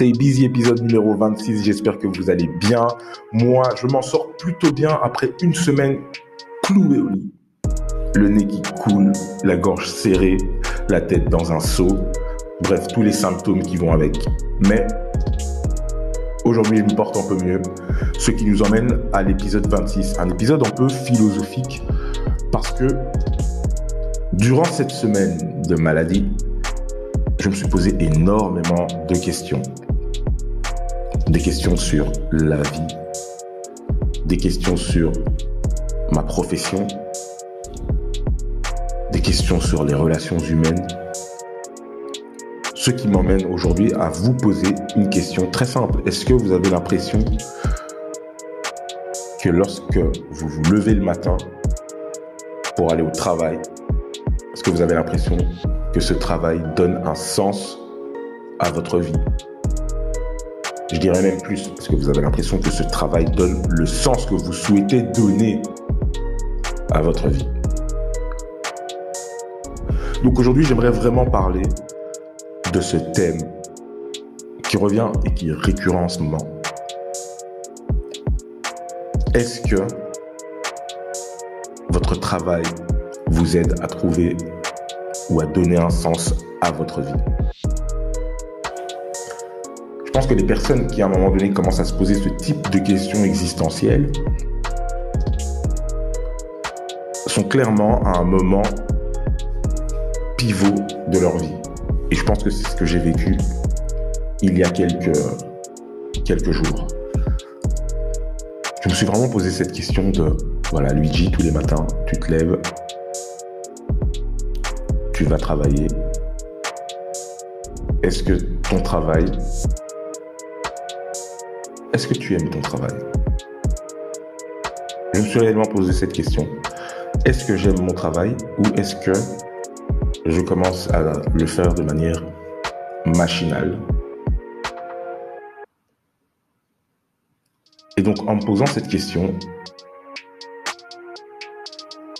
Stay Busy épisode numéro 26. J'espère que vous allez bien. Moi, je m'en sors plutôt bien après une semaine clouée au lit. Le nez qui coule, la gorge serrée, la tête dans un seau. Bref, tous les symptômes qui vont avec. Mais aujourd'hui, je me porte un peu mieux. Ce qui nous emmène à l'épisode 26. Un épisode un peu philosophique parce que durant cette semaine de maladie, je me suis posé énormément de questions. Des questions sur la vie, des questions sur ma profession, des questions sur les relations humaines. Ce qui m'emmène aujourd'hui à vous poser une question très simple. Est-ce que vous avez l'impression que lorsque vous vous levez le matin pour aller au travail, est-ce que vous avez l'impression que ce travail donne un sens à votre vie? Je dirais même plus, parce que vous avez l'impression que ce travail donne le sens que vous souhaitez donner à votre vie. Donc aujourd'hui, j'aimerais vraiment parler de ce thème qui revient et qui est récurrent en ce moment. Est-ce que votre travail vous aide à trouver ou à donner un sens à votre vie? Je pense que les personnes qui à un moment donné commencent à se poser ce type de questions existentielles sont clairement à un moment pivot de leur vie. Et je pense que c'est ce que j'ai vécu il y a quelques, quelques jours. Je me suis vraiment posé cette question de, voilà, Luigi, tous les matins, tu te lèves, tu vas travailler Est-ce que ton travail, est-ce que tu aimes ton travail? Je me suis réellement posé cette question. Est-ce que j'aime mon travail ou est-ce que je commence à le faire de manière machinale? Et donc en me posant cette question,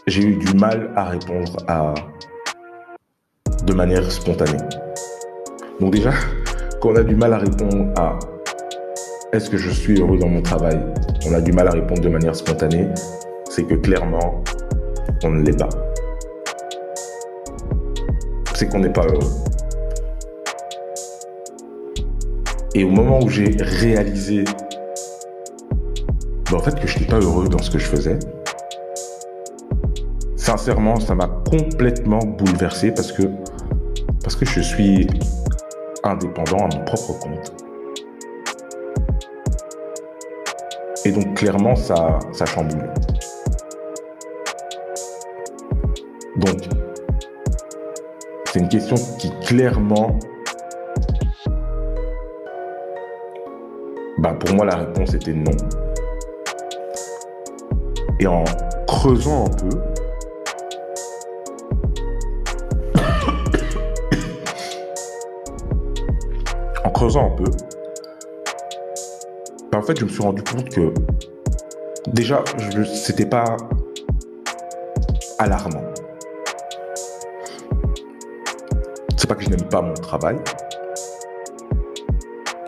j'ai eu du mal à répondre à de manière spontanée. Donc déjà, quand on a du mal à répondre à est-ce que je suis heureux dans mon travail, on a du mal à répondre de manière spontanée, c'est que clairement, on ne l'est pas. C'est qu'on n'est pas heureux. Et au moment où j'ai réalisé ben, en fait que je n'étais pas heureux dans ce que je faisais, sincèrement, ça m'a complètement bouleversé parce que je suis indépendant à mon propre compte. Et donc clairement, ça, ça chamboule. Donc, c'est une question qui clairement, bah pour moi la réponse était non. Et en creusant un peu, creusant un peu, ben, en fait, je me suis rendu compte que déjà, c'était pas alarmant. C'est pas que je n'aime pas mon travail,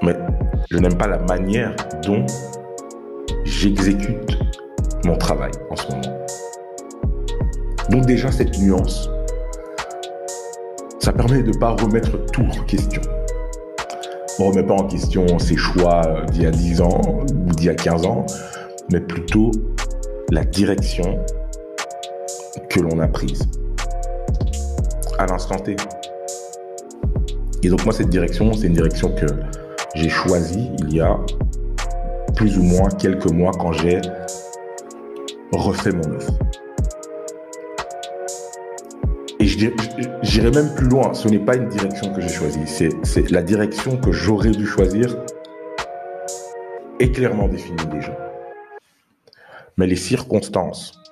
mais je n'aime pas la manière dont j'exécute mon travail en ce moment. Donc déjà, cette nuance, ça permet de ne pas remettre tout en question. On remet pas en question ses choix d'il y a 10 ans ou d'il y a 15 ans, mais plutôt la direction que l'on a prise à l'instant T. Et donc moi, cette direction, c'est une direction que j'ai choisie il y a plus ou moins quelques mois quand j'ai refait mon offre. J'irai même plus loin. Ce n'est pas une direction que j'ai choisie. C'est la direction que j'aurais dû choisir est clairement définie déjà. Mais les circonstances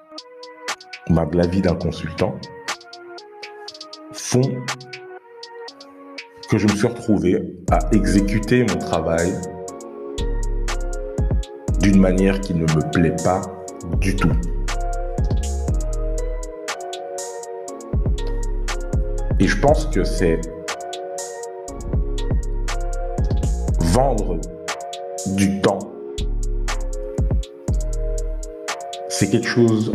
de la vie d'un consultant font que je me suis retrouvé à exécuter mon travail d'une manière qui ne me plaît pas du tout. Et je pense que c'est vendre du temps, c'est quelque chose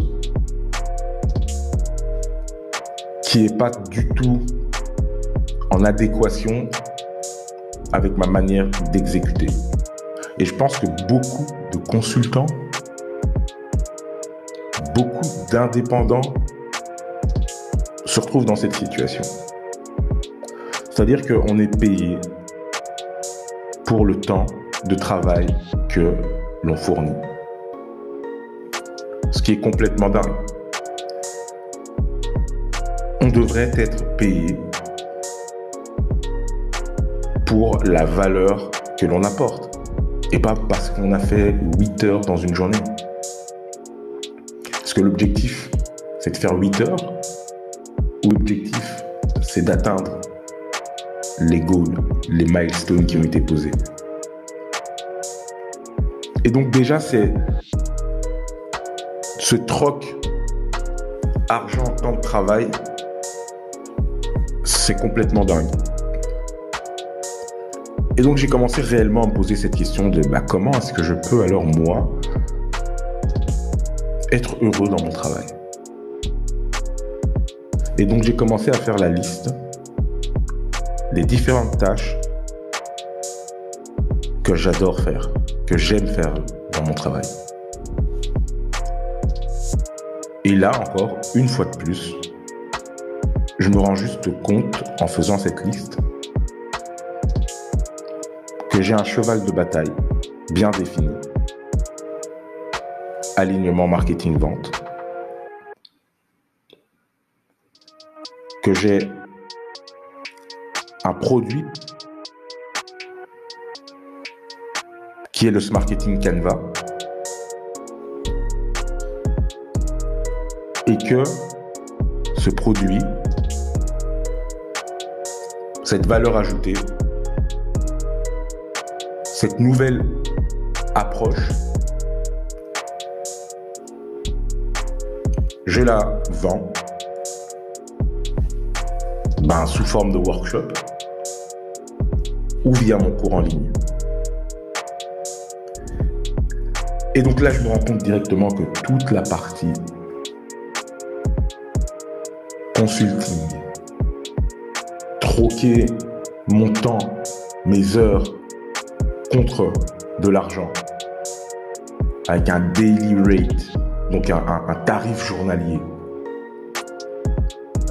qui n'est pas du tout en adéquation avec ma manière d'exécuter. Et je pense que beaucoup de consultants, beaucoup d'indépendants se retrouvent dans cette situation. C'est-à-dire qu'on est payé pour le temps de travail que l'on fournit. Ce qui est complètement dingue. On devrait être payé pour la valeur que l'on apporte et pas parce qu'on a fait 8 heures dans une journée. Est-ce que l'objectif, c'est de faire 8 heures l'objectif, c'est d'atteindre les goals, les milestones qui ont été posés. Et donc déjà, c'est ce troc argent, temps de travail, c'est complètement dingue. Et donc j'ai commencé réellement à me poser cette question de bah, comment est-ce que je peux alors moi être heureux dans mon travail? Et donc j'ai commencé à faire la liste des différentes tâches que j'adore faire, que j'aime faire dans mon travail. Et là encore, une fois de plus, je me rends juste compte en faisant cette liste que j'ai un cheval de bataille bien défini. Alignement marketing-vente. J'ai un produit qui est le Marketing Canva et que ce produit, cette valeur ajoutée, cette nouvelle approche, je la vends ben, sous forme de workshop ou via mon cours en ligne. Et donc là, je me rends compte directement que toute la partie consulting, troquer mon temps, mes heures contre de l'argent, avec un daily rate, donc un, tarif journalier,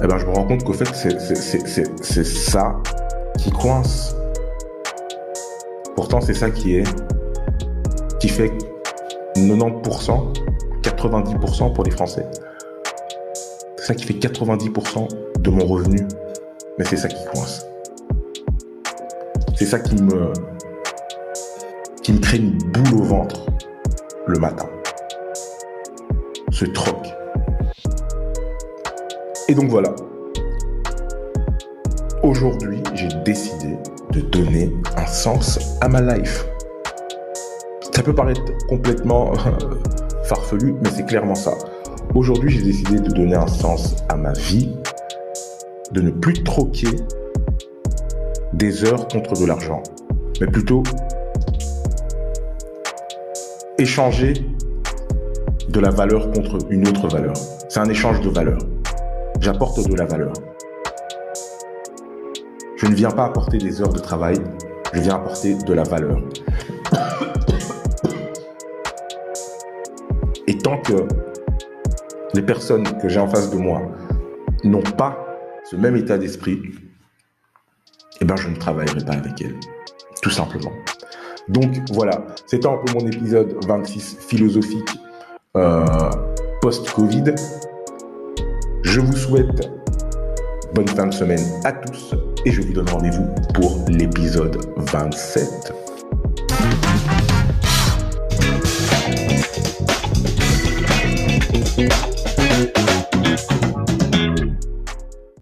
eh ben, je me rends compte qu'au fait, c'est ça qui coince. Pourtant, c'est ça qui est, qui fait 90%, 90% pour les Français. C'est ça qui fait 90% de mon revenu. Mais c'est ça qui coince. C'est ça qui me, qui me crée une boule au ventre le matin. Ce troc. Et donc voilà. Aujourd'hui, j'ai décidé de donner un sens à ma life. Ça peut paraître complètement euh, farfelu, mais c'est clairement ça. Aujourd'hui, j'ai décidé de donner un sens à ma vie, de ne plus troquer des heures contre de l'argent, mais plutôt échanger de la valeur contre une autre valeur. C'est un échange de valeur. J'apporte de la valeur. Je ne viens pas apporter des heures de travail, je viens apporter de la valeur. Et tant que les personnes que j'ai en face de moi n'ont pas ce même état d'esprit, eh ben je ne travaillerai pas avec elles. Tout simplement. Donc voilà, c'était un peu mon épisode 26 philosophique euh, post-Covid. Je vous souhaite bonne fin de semaine à tous et je vous donne rendez-vous pour l'épisode 27.